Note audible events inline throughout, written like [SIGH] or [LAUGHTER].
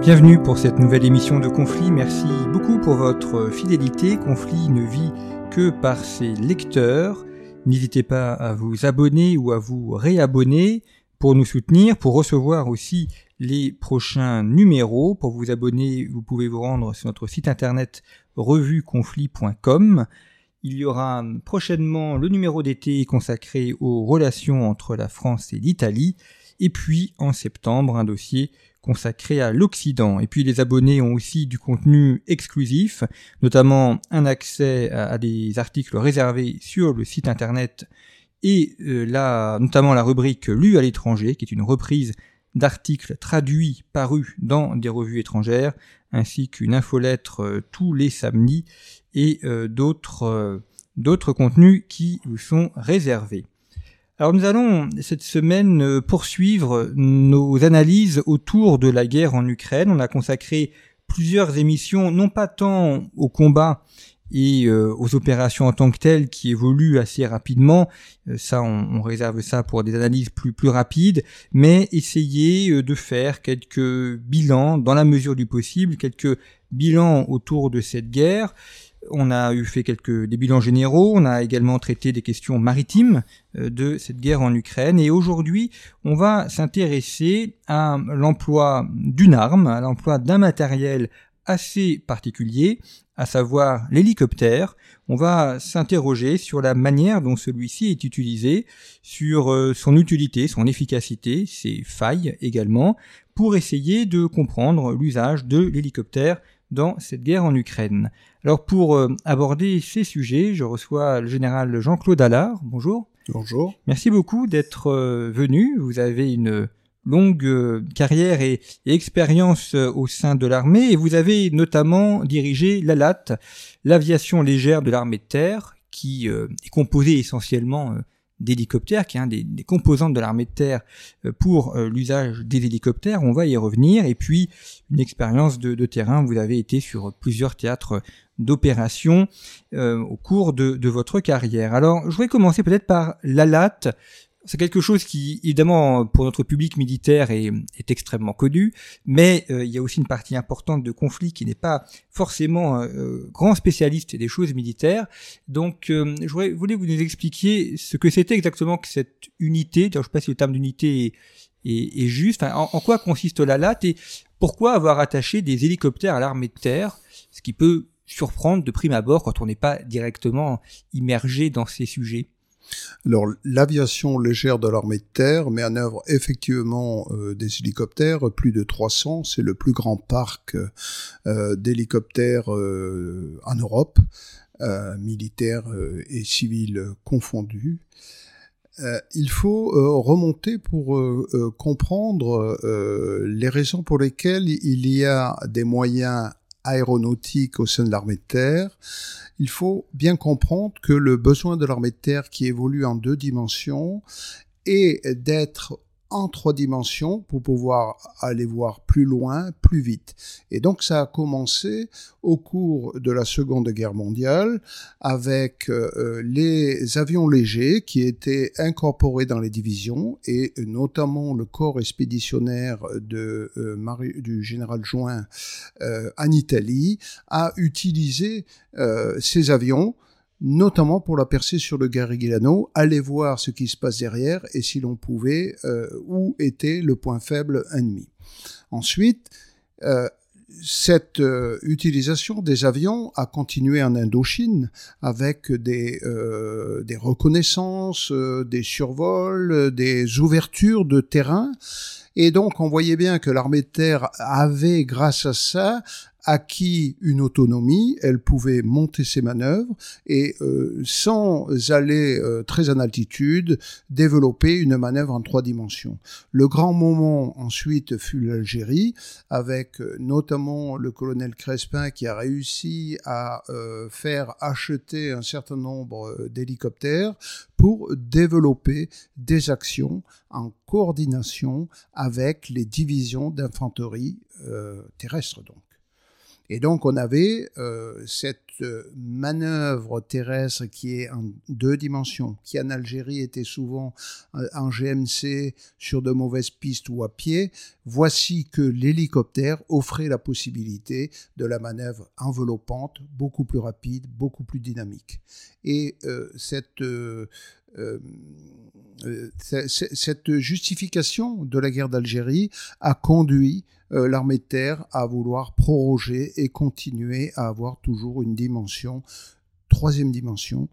Bienvenue pour cette nouvelle émission de Conflit. Merci beaucoup pour votre fidélité. Conflit ne vit que par ses lecteurs. N'hésitez pas à vous abonner ou à vous réabonner pour nous soutenir, pour recevoir aussi les prochains numéros. Pour vous abonner, vous pouvez vous rendre sur notre site internet revueconflit.com. Il y aura prochainement le numéro d'été consacré aux relations entre la France et l'Italie. Et puis en septembre, un dossier consacré à l'Occident. Et puis les abonnés ont aussi du contenu exclusif, notamment un accès à, des articles réservés sur le site internet et euh, notamment la rubrique Lu à l'étranger, qui est une reprise d'articles traduits parus dans des revues étrangères, ainsi qu'une infolettre euh, tous les samedis et euh, d'autres contenus qui vous sont réservés. Alors nous allons cette semaine euh, poursuivre nos analyses autour de la guerre en Ukraine. On a consacré plusieurs émissions, non pas tant au combat et euh, aux opérations en tant que telles qui évoluent assez rapidement, euh, ça on, réserve ça pour des analyses plus plus rapides, mais essayer de faire quelques bilans dans la mesure du possible, quelques bilans autour de cette guerre on a eu fait quelques des bilans généraux, on a également traité des questions maritimes euh, de cette guerre en Ukraine et aujourd'hui, on va s'intéresser à l'emploi d'une arme, à l'emploi d'un matériel assez particulier, à savoir l'hélicoptère. On va s'interroger sur la manière dont celui-ci est utilisé, sur euh, son utilité, son efficacité, ses failles également, pour essayer de comprendre l'usage de l'hélicoptère dans cette guerre en Ukraine. Alors pour euh, aborder ces sujets, je reçois le général Jean-Claude Allard. Bonjour. Bonjour. Merci beaucoup d'être euh, venu. Vous avez une longue euh, carrière et, expérience au sein de l'armée et vous avez notamment dirigé l'ALAT, l'aviation légère de l'armée de terre, qui est composée essentiellement d'hélicoptères, qui est un des, composantes de l'armée de terre euh, pour euh, l'usage des hélicoptères. On va y revenir. Et puis, une expérience de, terrain. Vous avez été sur plusieurs théâtres d'opérations euh, au cours de, votre carrière. Alors, je voudrais commencer peut-être par l'ALAT, c'est quelque chose qui, évidemment, pour notre public militaire est, extrêmement connu, mais euh, il y a aussi une partie importante de conflit qui n'est pas forcément euh, grand spécialiste des choses militaires. Donc, euh, je voulais, vous nous expliquiez ce que c'était exactement que cette unité. je ne sais pas si le terme d'unité est, juste. En, quoi consiste la LAT et pourquoi avoir attaché des hélicoptères à l'armée de terre, ce qui peut surprendre de prime abord quand on n'est pas directement immergé dans ces sujets? Alors, l'aviation légère de l'armée de terre met en œuvre effectivement euh, des hélicoptères, plus de 300. C'est le plus grand parc euh, d'hélicoptères euh, en Europe, militaires et civils confondus. il faut remonter pour comprendre les raisons pour lesquelles il y a des moyens aéronautique au sein de l'armée de terre, il faut bien comprendre que le besoin de l'armée de terre qui évolue en deux dimensions est d'être en trois dimensions pour pouvoir aller voir plus loin, plus vite. Et donc ça a commencé au cours de la Seconde Guerre mondiale avec euh, euh, les avions légers qui étaient incorporés dans les divisions et notamment le corps expéditionnaire euh, du général Join en Italie a utilisé ces avions notamment pour la percée sur le Garigliano, aller voir ce qui se passe derrière et si l'on pouvait, euh, où était le point faible ennemi. Ensuite, euh, cette euh, utilisation des avions a continué en Indochine avec des, des reconnaissances, des survols, des ouvertures de terrain. Et donc on voyait bien que l'armée de terre avait, grâce à ça, acquis une autonomie, elle pouvait monter ses manœuvres et euh, sans aller euh, très en altitude, développer une manœuvre en trois dimensions. Le grand moment ensuite fut l'Algérie, avec euh, notamment le colonel Crespin qui a réussi à faire acheter un certain nombre d'hélicoptères pour développer des actions en coordination avec les divisions d'infanterie terrestre donc. Et donc on avait euh, cette euh, manœuvre terrestre qui est en deux dimensions, qui en Algérie était souvent euh, en GMC sur de mauvaises pistes ou à pied. Voici que l'hélicoptère offrait la possibilité de la manœuvre enveloppante, beaucoup plus rapide, beaucoup plus dynamique. Et cette cette justification de la guerre d'Algérie a conduit euh, l'armée de terre à vouloir proroger et continuer à avoir toujours une dimension, troisième dimension,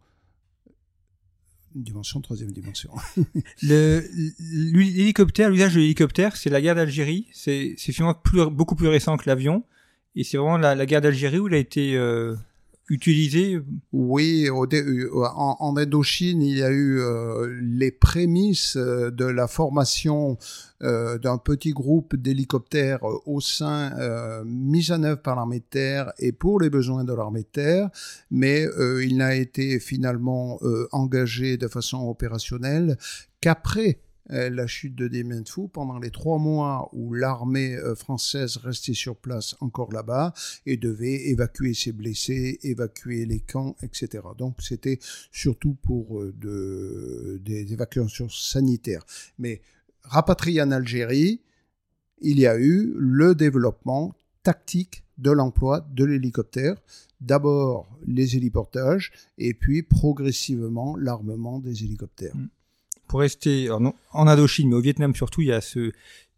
une dimension, troisième dimension. [LAUGHS] L'hélicoptère, l'usage de l'hélicoptère, c'est la guerre d'Algérie. C'est finalement beaucoup plus récent que l'avion. Et c'est vraiment la, guerre d'Algérie où il a été euh, utilisé Oui, euh, en, Indochine, il y a eu euh, les prémices euh, de la formation d'un petit groupe d'hélicoptères au sein, mis en œuvre par l'armée de terre et pour les besoins de l'armée de terre, mais il n'a été finalement engagé de façon opérationnelle qu'après la chute de Dien Phu pendant les trois mois où l'armée euh, française restait sur place encore là-bas et devait évacuer ses blessés, évacuer les camps, etc. Donc c'était surtout pour euh, de, des évacuations sanitaires. Mais rapatrié en Algérie, il y a eu le développement tactique de l'emploi de l'hélicoptère. D'abord les héliportages et puis progressivement l'armement des hélicoptères. Mm pour rester en Indochine, mais au Vietnam surtout, il y a ce,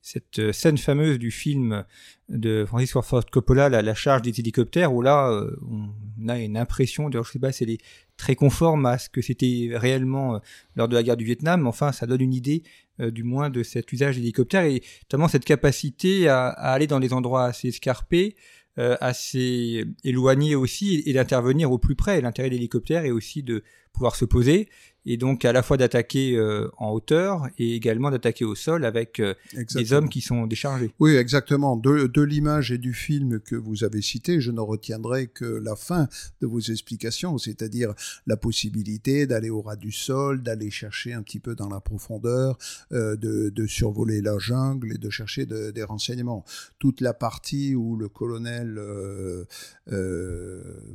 cette euh, scène fameuse du film de Francis Ford Coppola, la, charge des hélicoptères, où là, euh, on a une impression, d'ailleurs je sais pas si elle est très conforme à ce que c'était réellement euh, lors de la guerre du Vietnam, enfin ça donne une idée du moins de cet usage d'hélicoptères et notamment cette capacité à, aller dans des endroits assez escarpés, assez éloignés aussi, et d'intervenir au plus près. L'intérêt de l'hélicoptère est aussi de pouvoir se poser et donc à la fois d'attaquer euh, en hauteur et également d'attaquer au sol avec euh, des hommes qui sont déchargés. Oui, exactement. De, de l'image et du film que vous avez cité, je ne retiendrai que la fin de vos explications, c'est-à-dire la possibilité d'aller au ras du sol, d'aller chercher un petit peu dans la profondeur, euh, de, de, survoler la jungle et de chercher des renseignements. Toute la partie où le colonel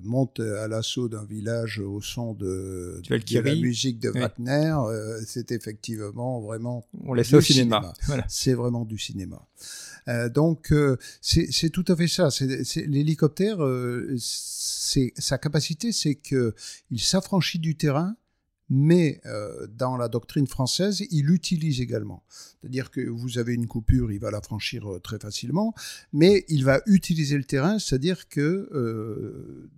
monte à l'assaut d'un village au son de, de la musique de Wagner, euh, c'est effectivement vraiment. On laisse au cinéma. [LAUGHS] C'est vraiment du cinéma. Euh, donc euh, c'est tout à fait ça. L'hélicoptère, sa capacité, c'est que il s'affranchit du terrain mais dans la doctrine française, il l'utilise également. C'est-à-dire que vous avez une coupure, il va la franchir très facilement, mais il va utiliser le terrain, c'est-à-dire que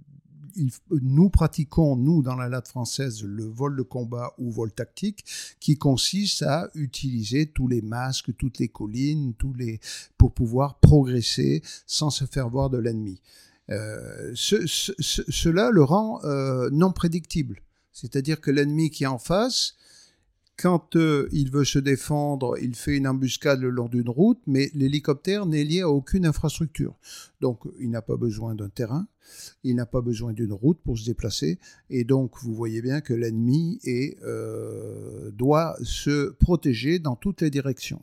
nous pratiquons, nous, dans la latte française, le vol de combat ou vol tactique, qui consiste à utiliser tous les masques, toutes les collines, tous les, pour pouvoir progresser sans se faire voir de l'ennemi. Euh, cela le rend euh, non prédictible. C'est-à-dire que l'ennemi qui est en face, quand euh, il veut se défendre, il fait une embuscade le long d'une route, mais l'hélicoptère n'est lié à aucune infrastructure. Donc il n'a pas besoin d'un terrain, il n'a pas besoin d'une route pour se déplacer, et donc vous voyez bien que l'ennemi euh, doit se protéger dans toutes les directions.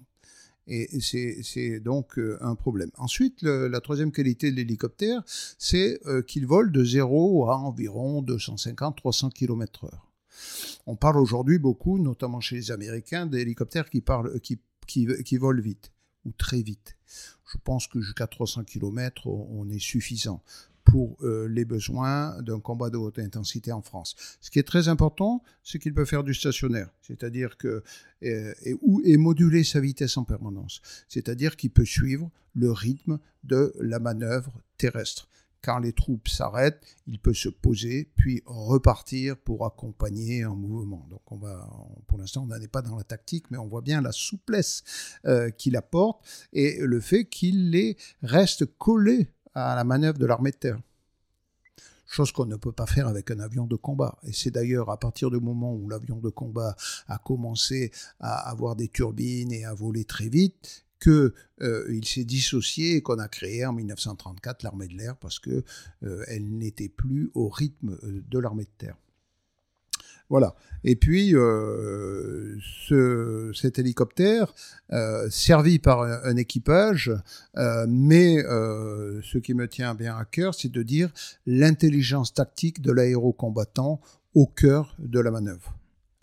Et c'est donc euh, un problème. Ensuite, la troisième qualité de l'hélicoptère, c'est qu'il vole de 0 à environ 250-300 km/h. On parle aujourd'hui beaucoup, notamment chez les Américains, d'hélicoptères qui, qui, volent vite ou très vite. Je pense que jusqu'à 300 km, on est suffisant pour euh, les besoins d'un combat de haute intensité en France. Ce qui est très important, c'est qu'il peut faire du stationnaire, c'est-à-dire que euh, et, moduler sa vitesse en permanence, c'est-à-dire qu'il peut suivre le rythme de la manœuvre terrestre quand les troupes s'arrêtent, il peut se poser puis repartir pour accompagner un mouvement. Donc on va, pour l'instant, on n'en est pas dans la tactique, mais on voit bien la souplesse euh, qu'il apporte et le fait qu'il reste collé à la manœuvre de l'armée de terre chose qu'on ne peut pas faire avec un avion de combat. Et c'est d'ailleurs à partir du moment où l'avion de combat a commencé à avoir des turbines et à voler très vite qu'il euh, s'est dissocié et qu'on a créé en 1934 l'armée de l'air parce que euh, n'était plus au rythme euh, de l'armée de terre. Voilà. Et puis, ce, cet hélicoptère, servi par un, équipage, euh, mais ce qui me tient bien à cœur, c'est de dire l'intelligence tactique de l'aérocombattant au cœur de la manœuvre.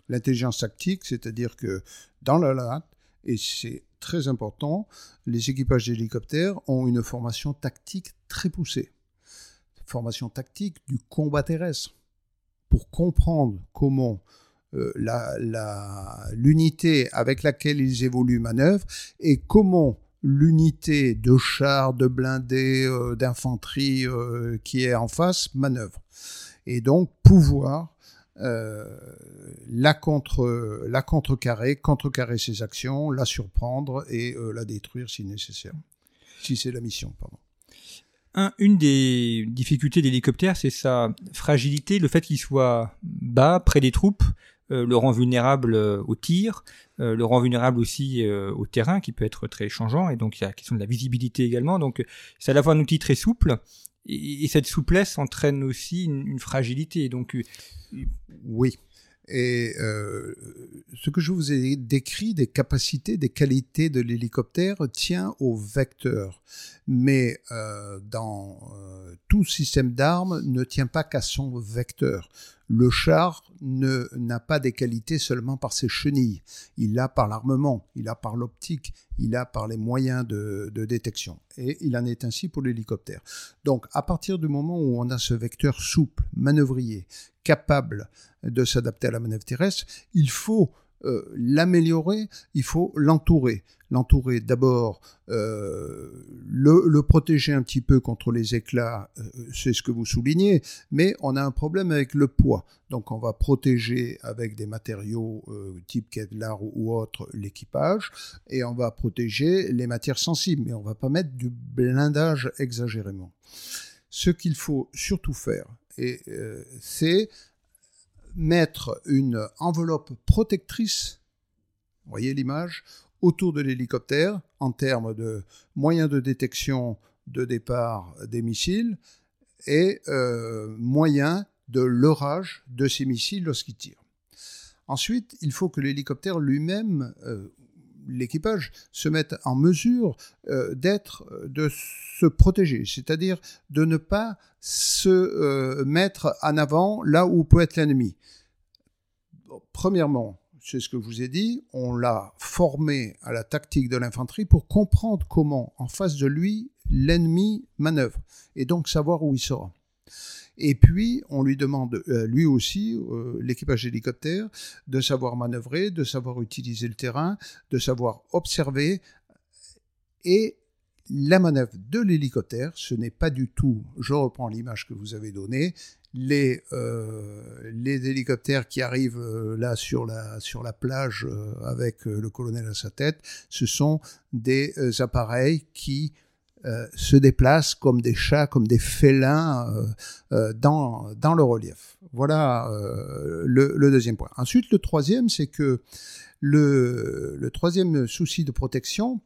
L'intelligence tactique, c'est-à-dire que dans la latte, et c'est très important, les équipages d'hélicoptères ont une formation tactique très poussée. Formation tactique du combat terrestre. Pour comprendre comment euh, l'unité avec laquelle ils évoluent manœuvre et comment l'unité de chars, de blindés, euh, d'infanterie euh, qui est en face manœuvre. Et donc pouvoir la, contre, la contrecarrer, contrecarrer ses actions, la surprendre et la détruire si nécessaire. Si c'est la mission, pardon. Un, une des difficultés d'hélicoptère, c'est sa fragilité, le fait qu'il soit bas, près des troupes, euh, le rend vulnérable euh, au tir, euh, le rend vulnérable aussi au terrain qui peut être très changeant et donc il y a la question de la visibilité également. Donc c'est à la fois un outil très souple et, cette souplesse entraîne aussi une, fragilité. Donc oui. Et ce que je vous ai décrit des capacités, des qualités de l'hélicoptère tient au vecteur. Mais dans tout système d'armes ne tient pas qu'à son vecteur. Le char n'a pas des qualités seulement par ses chenilles. Il l'a par l'armement, il l'a par l'optique, il l'a par les moyens de, détection. Et il en est ainsi pour l'hélicoptère. Donc, à partir du moment où on a ce vecteur souple, manœuvrier, capable de s'adapter à la manœuvre terrestre, il faut euh, l'améliorer, il faut l'entourer. L'entourer d'abord, euh, le, protéger un petit peu contre les éclats, euh, c'est ce que vous soulignez, mais on a un problème avec le poids. Donc on va protéger avec des matériaux type Kevlar ou, autre l'équipage, et on va protéger les matières sensibles, mais on va pas mettre du blindage exagérément. Ce qu'il faut surtout faire, c'est mettre une enveloppe protectrice, vous voyez l'image, autour de l'hélicoptère en termes de moyens de détection de départ des missiles et euh, moyens de leurrage de ces missiles lorsqu'ils tirent. Ensuite, il faut que l'hélicoptère lui-même, euh, l'équipage, se mette en mesure euh, d'être, de se protéger, c'est-à-dire de ne pas se mettre en avant là où peut être l'ennemi premièrement, c'est ce que je vous ai dit, on l'a formé à la tactique de l'infanterie pour comprendre comment, en face de lui, l'ennemi manœuvre, et donc savoir où il sera. Et puis, on lui demande, euh, lui aussi, euh, l'équipage d'hélicoptère, de savoir manœuvrer, de savoir utiliser le terrain, de savoir observer. Et la manœuvre de l'hélicoptère, ce n'est pas du tout, je reprends l'image que vous avez donnée, les, euh, les hélicoptères qui arrivent là sur la, sur la plage avec le colonel à sa tête, ce sont des appareils qui se déplacent comme des chats, comme des félins dans, dans le relief. Voilà le, le, deuxième point. Ensuite, le troisième, c'est que le, le troisième souci de protection,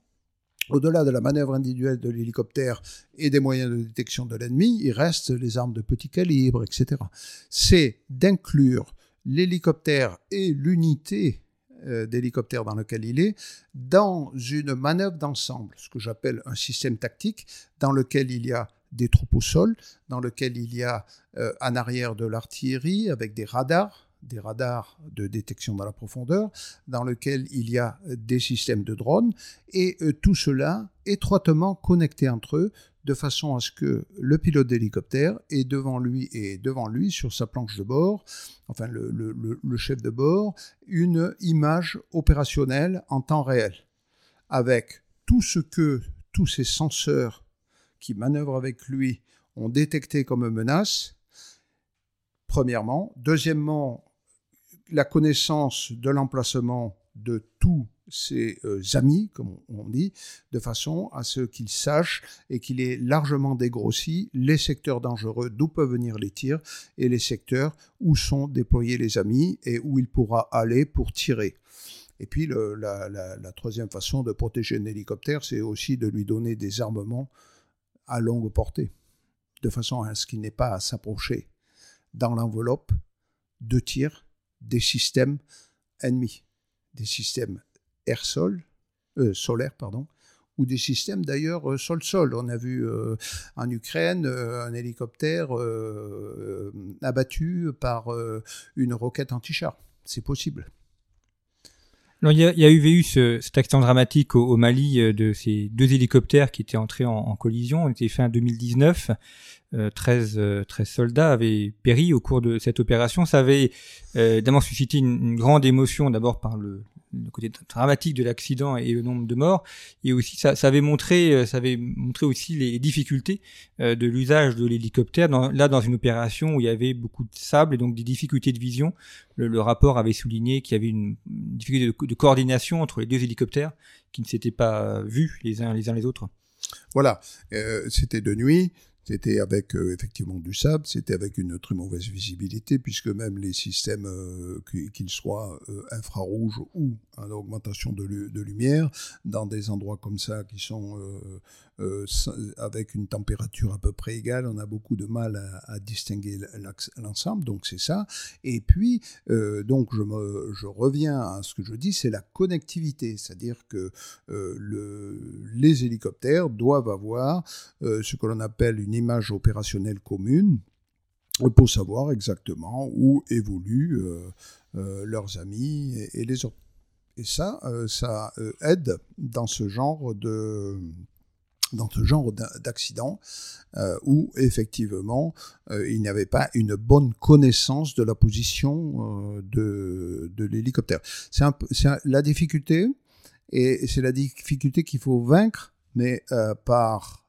au-delà de la manœuvre individuelle de l'hélicoptère et des moyens de détection de l'ennemi, il reste les armes de petit calibre, etc. C'est d'inclure l'hélicoptère et l'unité euh, d'hélicoptère dans lequel il est dans une manœuvre d'ensemble, ce que j'appelle un système tactique dans lequel il y a des troupes au sol, dans lequel il y a euh, en arrière de l'artillerie avec des radars, des radars de détection dans la profondeur, dans lequel il y a des systèmes de drones, et euh, tout cela étroitement connecté entre eux, de façon à ce que le pilote d'hélicoptère est devant lui et devant lui sur sa planche de bord, enfin le, le chef de bord, une image opérationnelle en temps réel, avec tout ce que tous ces senseurs qui manœuvrent avec lui ont détecté comme menace, premièrement. Deuxièmement, la connaissance de l'emplacement de tous ses euh, amis, comme on dit, de façon à ce qu'il sache et qu'il ait largement dégrossi les secteurs dangereux d'où peuvent venir les tirs et les secteurs où sont déployés les amis et où il pourra aller pour tirer. Et puis la, la, troisième façon de protéger un hélicoptère, c'est aussi de lui donner des armements à longue portée, de façon à ce qu'il n'ait pas à s'approcher dans l'enveloppe de tir des systèmes ennemis, des systèmes air-sol, euh, solaires, pardon, ou des systèmes d'ailleurs euh, sol-sol. On a vu euh, en Ukraine un hélicoptère abattu par une roquette anti-char. C'est possible. Il, y a, eu, cet accident dramatique au, Mali de ces deux hélicoptères qui étaient entrés en, collision. On était fait en 2019. 13, 13, soldats avaient péri au cours de cette opération. Ça avait d'abord suscité une, grande émotion, d'abord par le, le côté dramatique de l'accident et le nombre de morts, et aussi ça, ça avait montré, euh, ça avait montré aussi les difficultés euh, de l'usage de l'hélicoptère. là, dans une opération où il y avait beaucoup de sable et donc des difficultés de vision, le, rapport avait souligné qu'il y avait une, difficulté de, coordination entre les deux hélicoptères qui ne s'étaient pas vus les uns les uns les autres. Voilà, euh, c'était de nuit. C'était avec euh, effectivement du sable, c'était avec une très mauvaise visibilité, puisque même les systèmes, euh, qu'ils soient euh, infrarouges ou en augmentation de, de, lumière, dans des endroits comme ça qui sont euh, avec une température à peu près égale, on a beaucoup de mal à, distinguer l'ensemble, donc c'est ça. Et puis, euh, donc je, reviens à ce que je dis, c'est la connectivité, c'est-à-dire que euh, le, les hélicoptères doivent avoir ce que l'on appelle une image opérationnelle commune pour savoir exactement où évoluent leurs amis et, les autres. Et ça, ça aide dans ce genre de, dans ce genre d'accident euh, où effectivement euh, il n'y avait pas une bonne connaissance de la position euh, de, de l'hélicoptère. C'est la difficulté et c'est la difficulté qu'il faut vaincre, mais par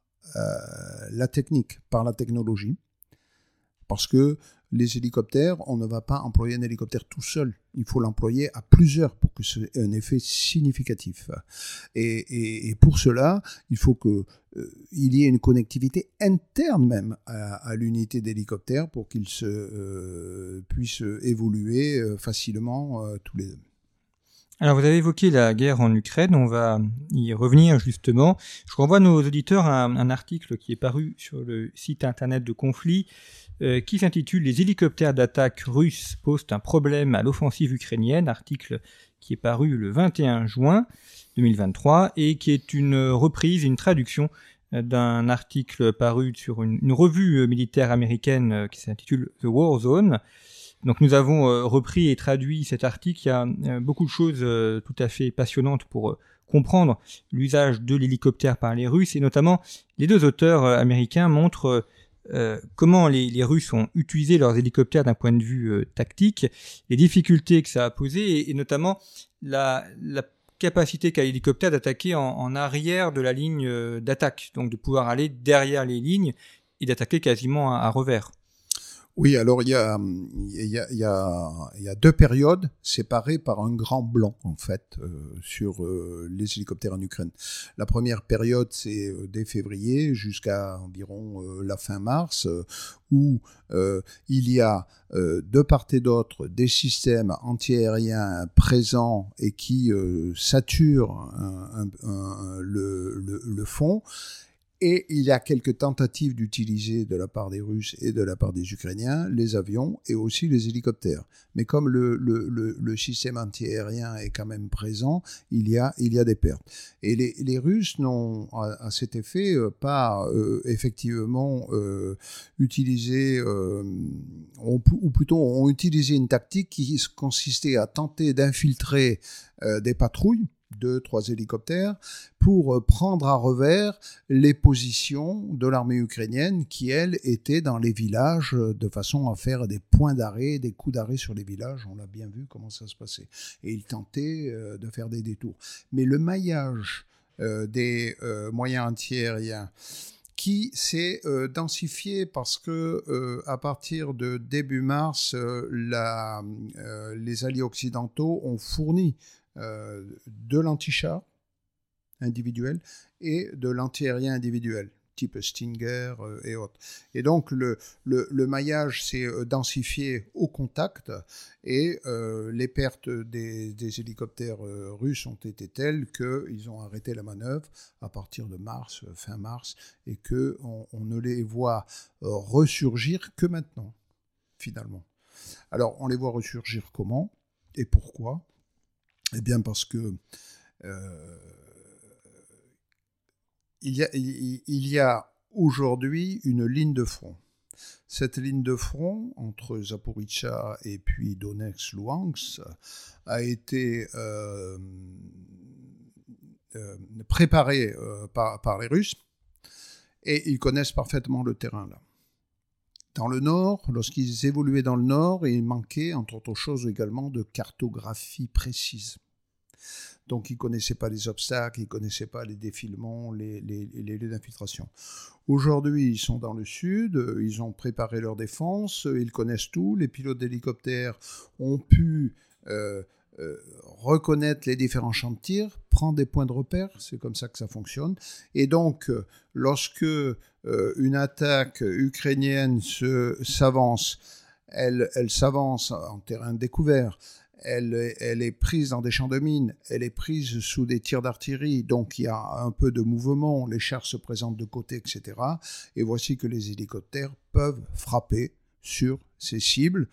la technique, par la technologie, parce que les hélicoptères, on ne va pas employer un hélicoptère tout seul. Il faut l'employer à plusieurs pour que ce ait un effet significatif. Et, pour cela, il faut qu'il euh, y ait une connectivité interne même à, l'unité d'hélicoptère pour qu'il se euh, puisse évoluer euh, facilement tous les deux. Alors vous avez évoqué la guerre en Ukraine, on va y revenir justement. Je renvoie nos auditeurs à un article qui est paru sur le site internet de Conflit euh, qui s'intitule Les hélicoptères d'attaque russes posent un problème à l'offensive ukrainienne, article qui est paru le 21 juin 2023 et qui est une reprise, une traduction euh, d'un article paru sur une, revue euh, militaire américaine qui s'intitule The War Zone. Donc nous avons repris et traduit cet article. Il y a beaucoup de choses tout à fait passionnantes pour comprendre l'usage de l'hélicoptère par les Russes et notamment les deux auteurs américains montrent euh, comment les, Russes ont utilisé leurs hélicoptères d'un point de vue euh, tactique, les difficultés que ça a posées, et, notamment la, capacité qu'a l'hélicoptère d'attaquer en, arrière de la ligne euh, d'attaque, donc de pouvoir aller derrière les lignes et d'attaquer quasiment à revers. Oui, alors il y a, il y, a, y, a, deux périodes séparées par un grand blanc, en fait, euh, sur euh, les hélicoptères en Ukraine. La première période, c'est euh, dès février jusqu'à environ la fin mars, où il y a de part et d'autre des systèmes antiaériens présents et qui saturent le fond et il y a quelques tentatives d'utiliser de la part des Russes et de la part des Ukrainiens les avions et aussi les hélicoptères. Mais comme le, le, le, système antiaérien est quand même présent, il y a, des pertes. Et les, les Russes n'ont à, cet effet euh, pas euh, effectivement euh, utilisé, ou plutôt ont utilisé une tactique qui consistait à tenter d'infiltrer des patrouilles deux, trois hélicoptères pour euh, prendre à revers les positions de l'armée ukrainienne qui, elle, était dans les villages euh, de façon à faire des points d'arrêt, des coups d'arrêt sur les villages. On l'a bien vu comment ça se passait. Et ils tentaient euh, de faire des détours. Mais le maillage des moyens antiaériens qui s'est densifié parce que à partir de début mars, les alliés occidentaux ont fourni de l'anti-char individuel et de l'anti-aérien individuel type Stinger euh, et autres. Et donc le, le, maillage s'est euh, densifié au contact et les pertes des, hélicoptères russes ont été telles qu'ils ont arrêté la manœuvre à partir de mars, fin mars, et qu'on on ne les voit ressurgir que maintenant, finalement. Alors, on les voit ressurgir comment et pourquoi? Eh bien, parce que euh, il y a, aujourd'hui une ligne de front. Cette ligne de front entre Zaporizhzhia et puis Donetsk-Luhansk a été euh, euh, préparée par, par, les Russes et ils connaissent parfaitement le terrain là. Dans le nord, lorsqu'ils évoluaient dans le nord, il manquait, entre autres choses également, de cartographie précise. Donc ils ne connaissaient pas les obstacles, ils ne connaissaient pas les défilements, les, lieux d'infiltration. Aujourd'hui, ils sont dans le sud, ils ont préparé leur défense, ils connaissent tout, les pilotes d'hélicoptères ont pu euh, euh, reconnaître les différents champs de tir, prendre des points de repère, c'est comme ça que ça fonctionne. Et donc, euh, lorsque une attaque ukrainienne s'avance, elle, elle s'avance en terrain découvert, elle, est prise dans des champs de mines, elle est prise sous des tirs d'artillerie, donc il y a un peu de mouvement, les chars se présentent de côté, etc. Et voici que les hélicoptères peuvent frapper sur ces cibles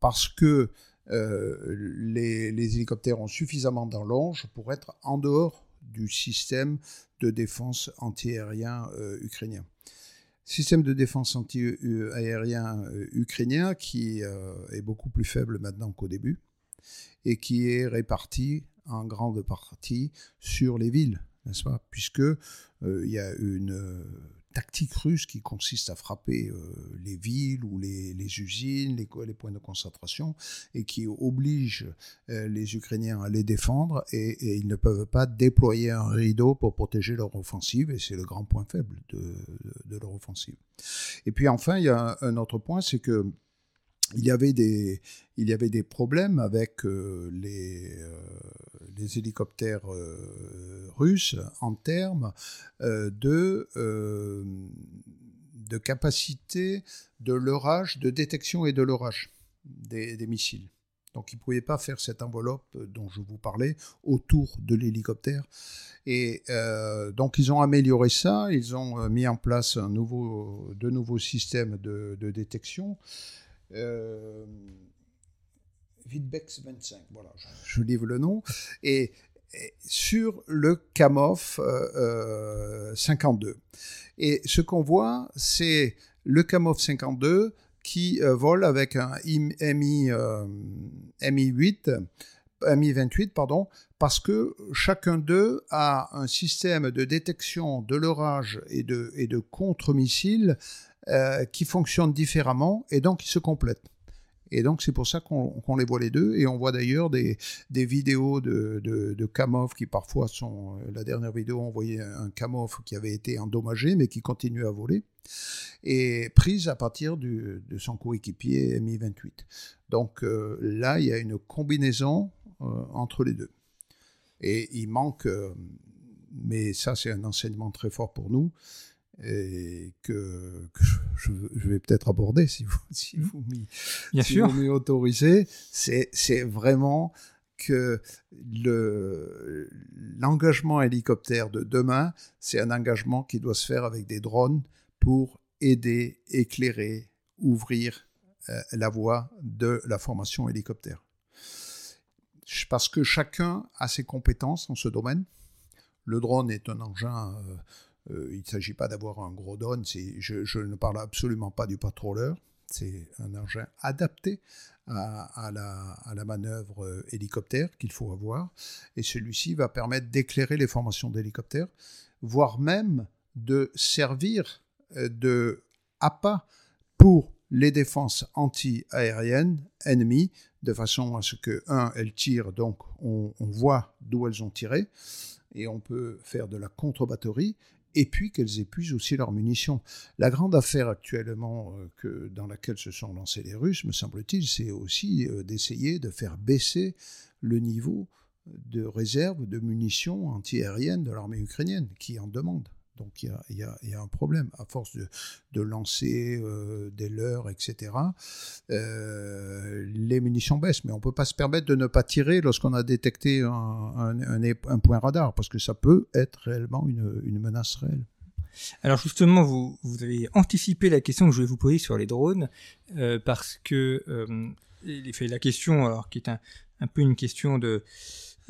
parce que euh, les, hélicoptères ont suffisamment d'enlonge pour être en dehors du système de défense antiaérien euh, ukrainien système de défense anti-aérien euh, ukrainien qui est beaucoup plus faible maintenant qu'au début et qui est réparti en grande partie sur les villes, n'est-ce pas? Puisque euh, y a une euh, tactique russe qui consiste à frapper euh, les villes ou les, usines, les, points de concentration, et qui oblige les Ukrainiens à les défendre, et, ils ne peuvent pas déployer un rideau pour protéger leur offensive, et c'est le grand point faible de, leur offensive. Et puis enfin, il y a un autre point, c'est que il y avait des, il y avait des problèmes avec euh, les, euh, les, hélicoptères euh, russes en termes de, de capacité de leurrage, de détection et de leurrage des, des missiles. Donc ils ne pouvaient pas faire cette enveloppe dont je vous parlais autour de l'hélicoptère. Et donc ils ont amélioré ça, ils ont mis en place un nouveau, de nouveaux systèmes de détection. Euh, Vidbex 25, voilà, je, livre le nom, et, sur le Kamov 52. Euh, et ce qu'on voit, c'est le Kamov 52 qui euh, vole avec un MI, MI 8 MI 28 pardon, parce que chacun d'eux a un système de détection de l'orage et de, et de contre-missiles euh, qui fonctionnent différemment et donc qui se complètent. Et donc c'est pour ça qu'on les voit les deux. Et on voit d'ailleurs des, vidéos de, de, Kamov qui parfois sont... Euh, la dernière vidéo, on voyait un Kamov qui avait été endommagé mais qui continue à voler. Et prise à partir de son coéquipier Mi-28. Donc euh, là, il y a une combinaison entre les deux. Et il manque... mais ça, c'est un enseignement très fort pour nous et que, je, vais peut-être aborder si vous, [LAUGHS] si vous m'y autorisez, c'est vraiment que l'engagement hélicoptère de demain, c'est un engagement qui doit se faire avec des drones pour aider, éclairer, ouvrir euh, la voie de la formation hélicoptère. Parce que chacun a ses compétences dans ce domaine. Le drone est un engin euh, il ne s'agit pas d'avoir un gros drone, je, ne parle absolument pas du patrouilleur, c'est un engin adapté à, la, manœuvre euh, hélicoptère qu'il faut avoir, et celui-ci va permettre d'éclairer les formations d'hélicoptères, voire même de servir euh, de appât pour les défenses anti-aériennes ennemies, de façon à ce que, un, elles tirent, donc on, on voit d'où elles ont tiré, et on peut faire de la contre-batterie, et puis qu'elles épuisent aussi leurs munitions. La grande affaire actuellement euh, que, dans laquelle se sont lancés les Russes, me semble-t-il, c'est aussi euh, d'essayer de faire baisser le niveau de réserve de munitions antiaériennes de l'armée ukrainienne, qui en demande. Donc il y, a, un problème. À force de, lancer euh, des leurres, etc., euh, les munitions baissent. Mais on ne peut pas se permettre de ne pas tirer lorsqu'on a détecté un, point radar, parce que ça peut être réellement une, menace réelle. Alors justement, vous, avez anticipé la question que je vais vous poser sur les drones, euh, parce que la question, alors qui est un peu une question de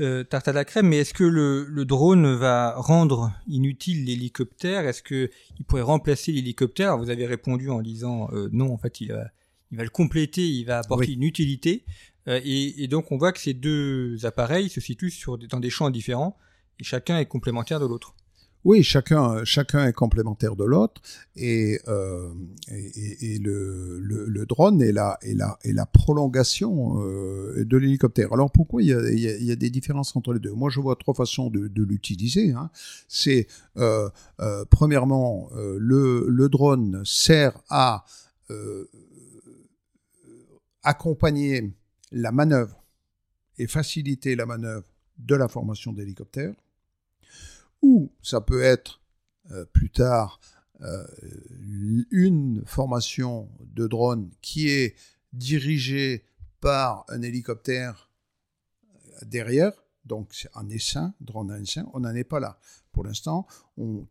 euh, tarte à la crème, mais est-ce que le, le, drone va rendre inutile l'hélicoptère? Est-ce que il pourrait remplacer l'hélicoptère? Vous avez répondu en disant euh, non, en fait, il va, il va le compléter, il va apporter une utilité. Euh, et, et, donc on voit que ces deux appareils se situent sur, dans des champs différents et chacun est complémentaire de l'autre. Oui, chacun, chacun est complémentaire de l'autre et, euh, et, le, le, drone est la, est la, est la prolongation euh, de l'hélicoptère. Alors pourquoi il y, a, il, y a, des différences entre les deux? Moi, je vois trois façons de, l'utiliser. Hein. C'est euh, premièrement, le, le drone sert à accompagner la manœuvre et faciliter la manœuvre de la formation d'hélicoptère ou ça peut être euh, plus tard euh, une formation de drone qui est dirigée par un hélicoptère derrière, donc un essaim, drone à essaim, on n'en est pas là. Pour l'instant,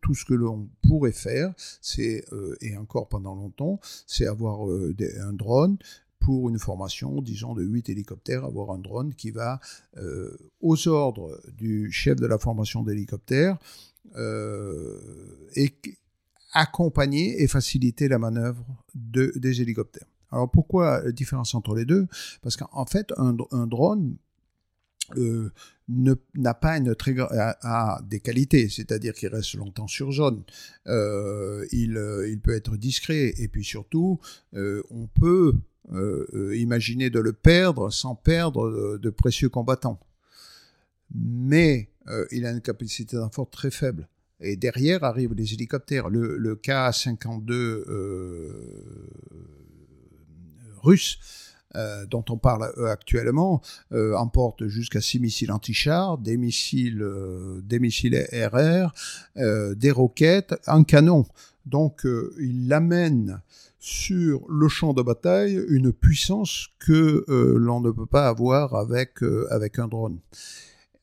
tout ce que l'on pourrait faire, c'est, euh, et encore pendant longtemps, c'est avoir un drone pour une formation, disons, de 8 hélicoptères, avoir un drone qui va, euh, aux ordres du chef de la formation d'hélicoptères, euh, et accompagner et faciliter la manœuvre de, des hélicoptères. Alors pourquoi la différence entre les deux? Parce qu'en fait, un, drone euh, n'a pas une très a, des qualités, c'est-à-dire qu'il reste longtemps sur zone. Euh, il, euh, il, peut être discret et puis surtout, on peut euh, euh, imaginer de le perdre sans perdre de, de précieux combattants. Mais euh, il a une capacité d'enfort très faible. Et derrière arrivent les hélicoptères. Le, le Ka-52 euh, russe, euh, dont on parle actuellement, emporte jusqu'à 6 missiles anti-chars, des missiles, des missiles RR, des roquettes, un canon. Donc il amène sur le champ de bataille une puissance que euh, l'on ne peut pas avoir avec, euh, avec un drone.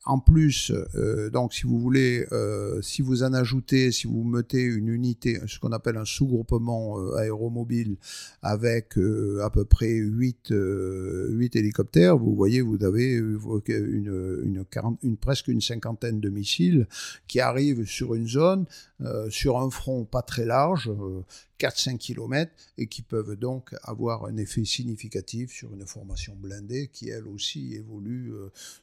En plus, euh, donc si vous voulez, euh, si vous en ajoutez, si vous mettez une unité, ce qu'on appelle un sous-groupement euh, aéromobile avec à peu près 8, 8 hélicoptères, vous voyez, vous avez une, une, 40, une, presque une cinquantaine de missiles qui arrivent sur une zone, sur un front pas très large, 4-5 km et qui peuvent donc avoir un effet significatif sur une formation blindée qui elle aussi évolue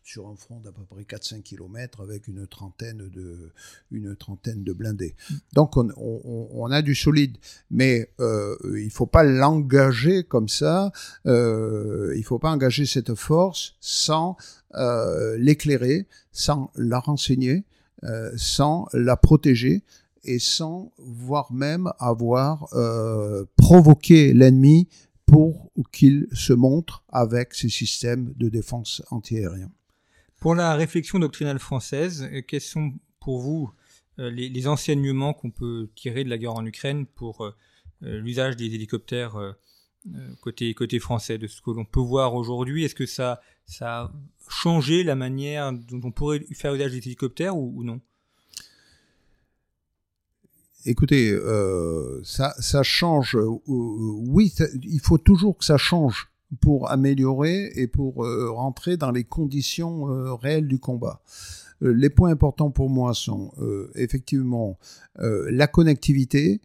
sur un front d'à peu près 4-5 km avec une trentaine de, une trentaine de blindés. Donc on, a du solide, mais euh, il faut pas l'engager comme ça, euh, il faut pas engager cette force sans euh, l'éclairer, sans la renseigner, sans la protéger et sans voire même avoir provoqué l'ennemi pour qu'il se montre avec ses systèmes de défense antiaérien. Pour la réflexion doctrinale française, euh, quels sont pour vous euh, les, les, enseignements qu'on peut tirer de la guerre en Ukraine pour euh, l'usage des hélicoptères côté, côté français, de ce que l'on peut voir aujourd'hui? Est-ce que ça, ça a changé la manière dont on pourrait faire usage des hélicoptères ou, non? Écoutez, ça, ça change. Oui, il faut toujours que ça change pour améliorer et pour euh, rentrer dans les conditions euh, réelles du combat. Euh, les points importants pour moi sont effectivement la connectivité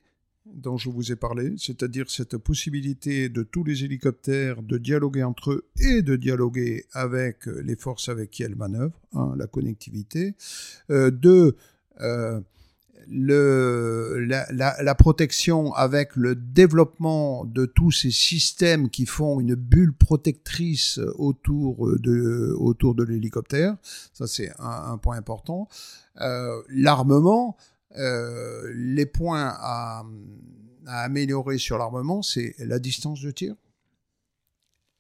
dont je vous ai parlé, c'est-à-dire cette possibilité de tous les hélicoptères de dialoguer entre eux et de dialoguer avec les forces avec qui elles manœuvrent, hein, la connectivité. deux, le, la, protection avec le développement de tous ces systèmes qui font une bulle protectrice autour de, autour de l'hélicoptère. Ça, c'est un, point important. Euh, L'armement, euh, les points à, à améliorer sur l'armement, c'est la distance de tir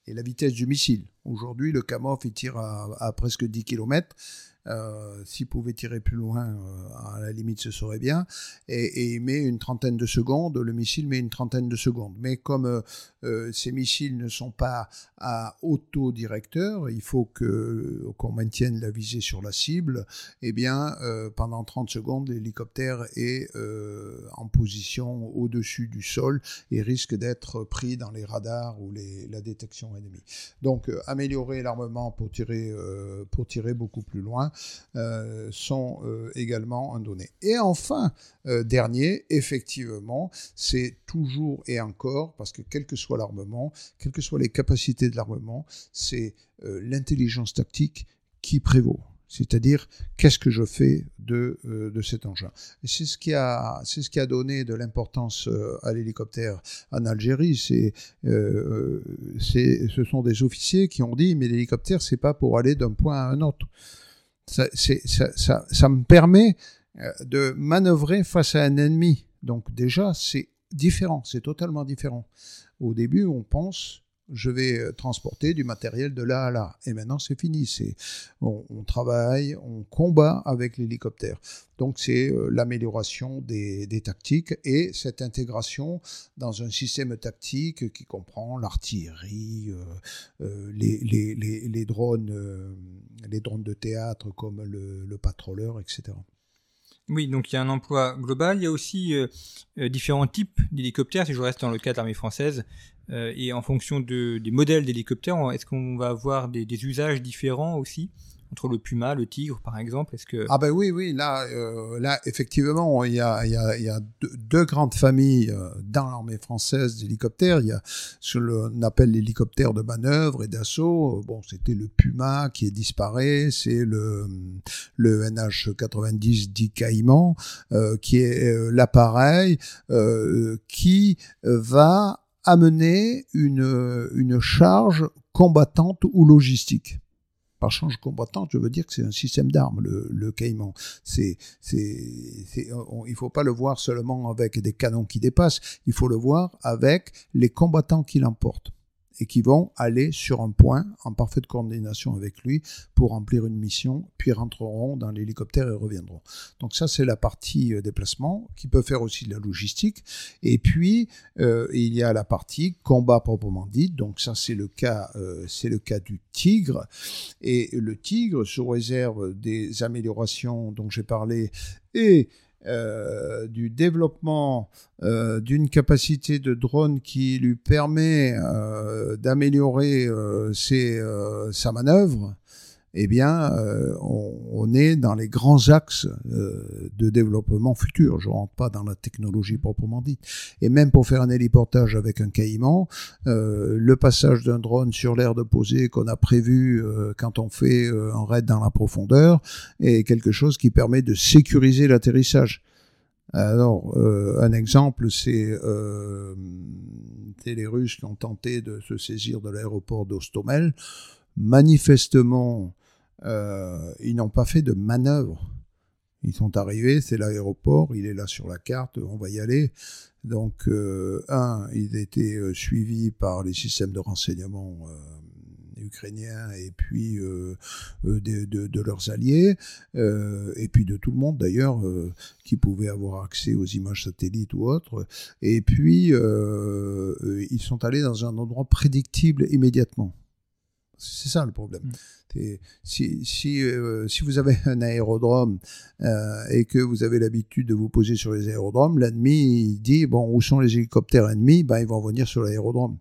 et la vitesse du missile. Aujourd'hui, le Kamov, il tire à, à presque 10 km. Euh, S'il pouvait tirer plus loin, euh, à la limite, ce serait bien. Et, et, il met une trentaine de secondes, le missile met une trentaine de secondes. Mais comme euh, ces missiles ne sont pas à autodirecteur, il faut qu'on maintienne la visée sur la cible. Eh bien, pendant 30 secondes, l'hélicoptère est en position au-dessus du sol et risque d'être pris dans les radars ou les, la détection ennemie. Donc, améliorer l'armement pour tirer pour tirer beaucoup plus loin euh, sont euh, également un donné. Et enfin, euh, dernier, effectivement, c'est toujours et encore, parce que quel que soit l'armement, quelles que soient les capacités de l'armement, c'est l'intelligence tactique qui prévaut. C'est-à-dire, qu'est-ce que je fais de, de cet engin? C'est ce, qui a, ce qui a donné de l'importance à l'hélicoptère en Algérie. Euh, ce sont des officiers qui ont dit, mais l'hélicoptère, c'est pas pour aller d'un point à un autre ça, me permet euh, de manœuvrer face à un ennemi. Donc déjà, c'est différent, c'est totalement différent. Au début, on pense je vais euh, transporter du matériel de là à là. Et maintenant, c'est fini. C'est, on, travaille, on combat avec l'hélicoptère. Donc, c'est euh, l'amélioration des, tactiques et cette intégration dans un système tactique qui comprend l'artillerie, euh, les, drones, les drones de théâtre comme le, le patroleur, etc. Oui, donc il y a un emploi global. Il y a aussi euh, différents types d'hélicoptères. Si je reste dans le cas de l'armée française, euh, et en fonction de, des modèles d'hélicoptères, est-ce qu'on va avoir des, usages différents aussi? Entre le Puma, le Tigre, par exemple Est-ce que ah ben oui, oui, là, euh, effectivement, il y a, deux, grandes familles euh, dans l'armée française d'hélicoptères. Il y a ce qu'on appelle l'hélicoptère de manœuvre et d'assaut. Bon, c'était le Puma qui est disparu, c'est le le NH90 dit Caïman, euh, qui est l'appareil qui va amener une charge combattante ou logistique. Par charge combattante, je veux dire que c'est un système d'armes, le, Caïman. Il faut pas le voir seulement avec des canons qui dépassent, il faut le voir avec les combattants qui l'emportent et qui vont aller sur un point en parfaite coordination avec lui pour remplir une mission, puis rentreront dans l'hélicoptère et reviendront. Donc ça, c'est la partie euh, déplacement qui peut faire aussi de la logistique. Et puis, euh, il y a la partie combat proprement dit. Donc ça, c'est le cas, euh, c'est le cas du Tigre. Et le Tigre, sous réserve des améliorations dont j'ai parlé, et euh, du développement euh, d'une capacité de drone qui lui permet euh, d'améliorer sa manœuvre, eh bien, euh, on, est dans les grands axes euh, de développement futur. Je rentre pas dans la technologie proprement dite. Et même pour faire un héliportage avec un caïman, euh, le passage d'un drone sur l'air de posée qu'on a prévu quand on fait un raid dans la profondeur est quelque chose qui permet de sécuriser l'atterrissage. Alors, un exemple, c'est les Russes qui ont tenté de se saisir de l'aéroport d'Ostomel. Manifestement, euh, ils n'ont pas fait de manœuvre. Ils sont arrivés, c'est l'aéroport, il est là sur la carte, on va y aller. Donc, euh, un, ils étaient euh, suivis par les systèmes de renseignement ukrainiens et puis de, de, leurs alliés, et puis de tout le monde d'ailleurs, qui pouvait avoir accès aux images satellites ou autres. Et puis, ils sont allés dans un endroit prédictible immédiatement. C'est ça le problème. Mmh. Si, si, euh, si vous avez un aérodrome euh, et que vous avez l'habitude de vous poser sur les aérodromes, l'ennemi dit bon où sont les hélicoptères ennemis? Ben ils vont venir sur l'aérodrome.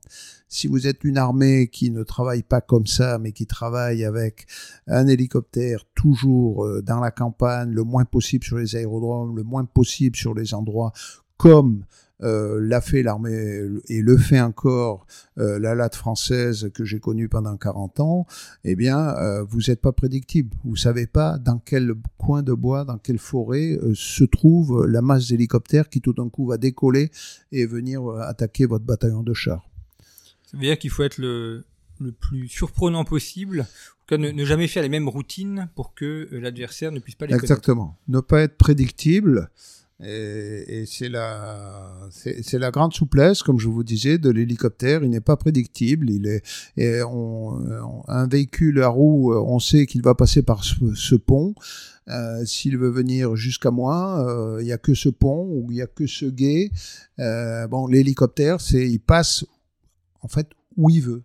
Si vous êtes une armée qui ne travaille pas comme ça, mais qui travaille avec un hélicoptère toujours euh, dans la campagne, le moins possible sur les aérodromes, le moins possible sur les endroits comme euh, l'a fait l'armée et le fait encore euh, la latte française que j'ai connue pendant 40 ans, eh bien, euh, vous n'êtes pas prédictible. Vous savez pas dans quel coin de bois, dans quelle forêt se trouve la masse d'hélicoptères qui tout d'un coup va décoller et venir attaquer votre bataillon de chars. Ça veut dire qu'il faut être le, le plus surprenant possible, en ne, ne, jamais faire les mêmes routines pour que l'adversaire ne puisse pas les Exactement. Ne pas être prédictible Et, c'est la, c'est la grande souplesse, comme je vous disais, de l'hélicoptère. Il n'est pas prédictible. Il est, et on, un véhicule à roue, on sait qu'il va passer par ce, pont. Euh, S'il veut venir jusqu'à moi, euh, il n'y a que ce pont ou il n'y a que ce guet. Euh, bon, l'hélicoptère, c'est, il passe en fait où il veut,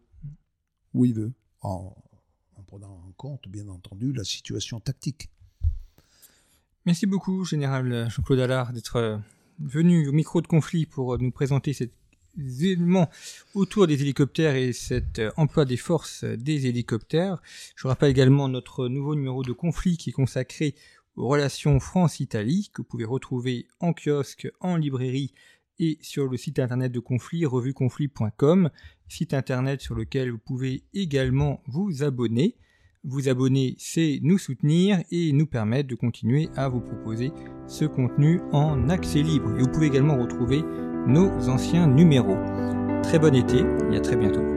où il veut, en, en prenant en compte, bien entendu, la situation tactique. Merci beaucoup, Général Jean-Claude Allard, d'être euh, venu au micro de conflit pour euh, nous présenter ces éléments autour des hélicoptères et cet euh, emploi des forces des hélicoptères. Je rappelle également notre nouveau numéro de conflit qui est consacré aux relations France-Italie, que vous pouvez retrouver en kiosque, en librairie et sur le site internet de conflit, revueconflit.com, site internet sur lequel vous pouvez également vous abonner. Vous abonner, c'est nous soutenir et nous permettre de continuer à vous proposer ce contenu en accès libre. Et vous pouvez également retrouver nos anciens numéros. Très bon été et à très bientôt.